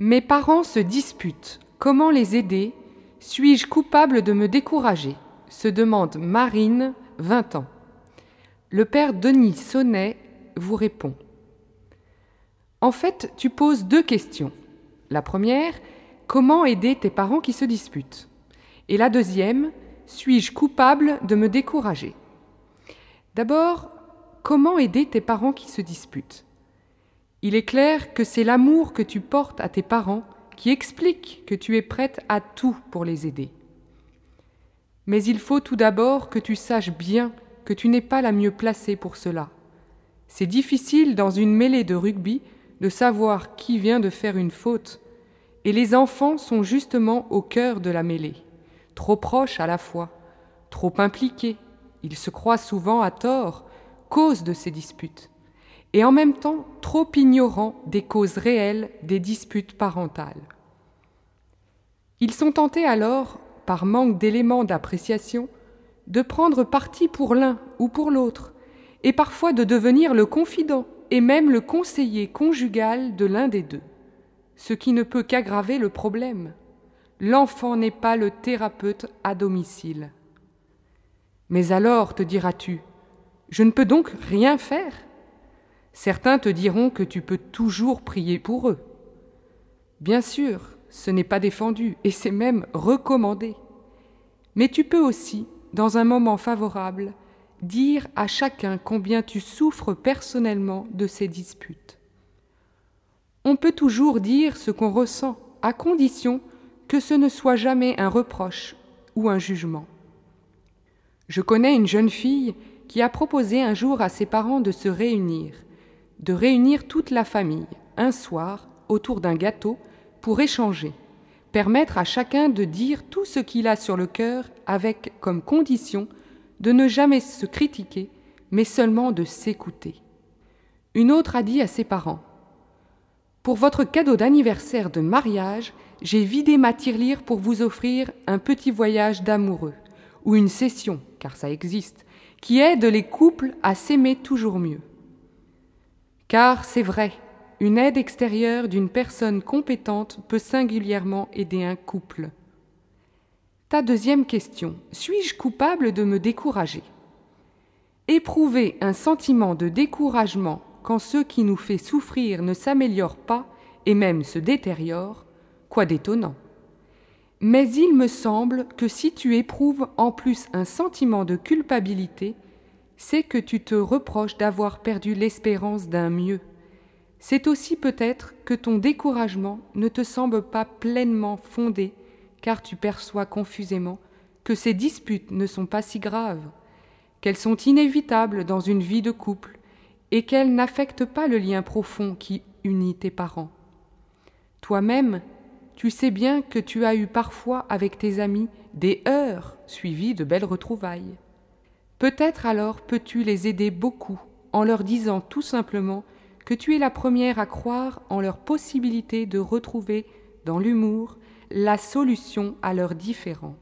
Mes parents se disputent. Comment les aider? Suis-je coupable de me décourager? se demande Marine, 20 ans. Le père Denis Sonnet vous répond. En fait, tu poses deux questions. La première, comment aider tes parents qui se disputent? Et la deuxième, suis-je coupable de me décourager? D'abord, comment aider tes parents qui se disputent? Il est clair que c'est l'amour que tu portes à tes parents qui explique que tu es prête à tout pour les aider. Mais il faut tout d'abord que tu saches bien que tu n'es pas la mieux placée pour cela. C'est difficile dans une mêlée de rugby de savoir qui vient de faire une faute, et les enfants sont justement au cœur de la mêlée, trop proches à la fois, trop impliqués, ils se croient souvent à tort, cause de ces disputes et en même temps trop ignorants des causes réelles des disputes parentales. Ils sont tentés alors, par manque d'éléments d'appréciation, de prendre parti pour l'un ou pour l'autre, et parfois de devenir le confident et même le conseiller conjugal de l'un des deux, ce qui ne peut qu'aggraver le problème. L'enfant n'est pas le thérapeute à domicile. Mais alors, te diras-tu, je ne peux donc rien faire? Certains te diront que tu peux toujours prier pour eux. Bien sûr, ce n'est pas défendu et c'est même recommandé. Mais tu peux aussi, dans un moment favorable, dire à chacun combien tu souffres personnellement de ces disputes. On peut toujours dire ce qu'on ressent, à condition que ce ne soit jamais un reproche ou un jugement. Je connais une jeune fille qui a proposé un jour à ses parents de se réunir de réunir toute la famille un soir autour d'un gâteau pour échanger, permettre à chacun de dire tout ce qu'il a sur le cœur avec comme condition de ne jamais se critiquer, mais seulement de s'écouter. Une autre a dit à ses parents Pour votre cadeau d'anniversaire de mariage, j'ai vidé ma tirelire pour vous offrir un petit voyage d'amoureux, ou une session, car ça existe, qui aide les couples à s'aimer toujours mieux. Car c'est vrai, une aide extérieure d'une personne compétente peut singulièrement aider un couple. Ta deuxième question, suis-je coupable de me décourager? Éprouver un sentiment de découragement quand ce qui nous fait souffrir ne s'améliore pas et même se détériore, quoi d'étonnant. Mais il me semble que si tu éprouves en plus un sentiment de culpabilité, c'est que tu te reproches d'avoir perdu l'espérance d'un mieux. C'est aussi peut-être que ton découragement ne te semble pas pleinement fondé, car tu perçois confusément que ces disputes ne sont pas si graves, qu'elles sont inévitables dans une vie de couple, et qu'elles n'affectent pas le lien profond qui unit tes parents. Toi-même, tu sais bien que tu as eu parfois avec tes amis des heures suivies de belles retrouvailles. Peut-être alors peux-tu les aider beaucoup en leur disant tout simplement que tu es la première à croire en leur possibilité de retrouver dans l'humour la solution à leurs différends.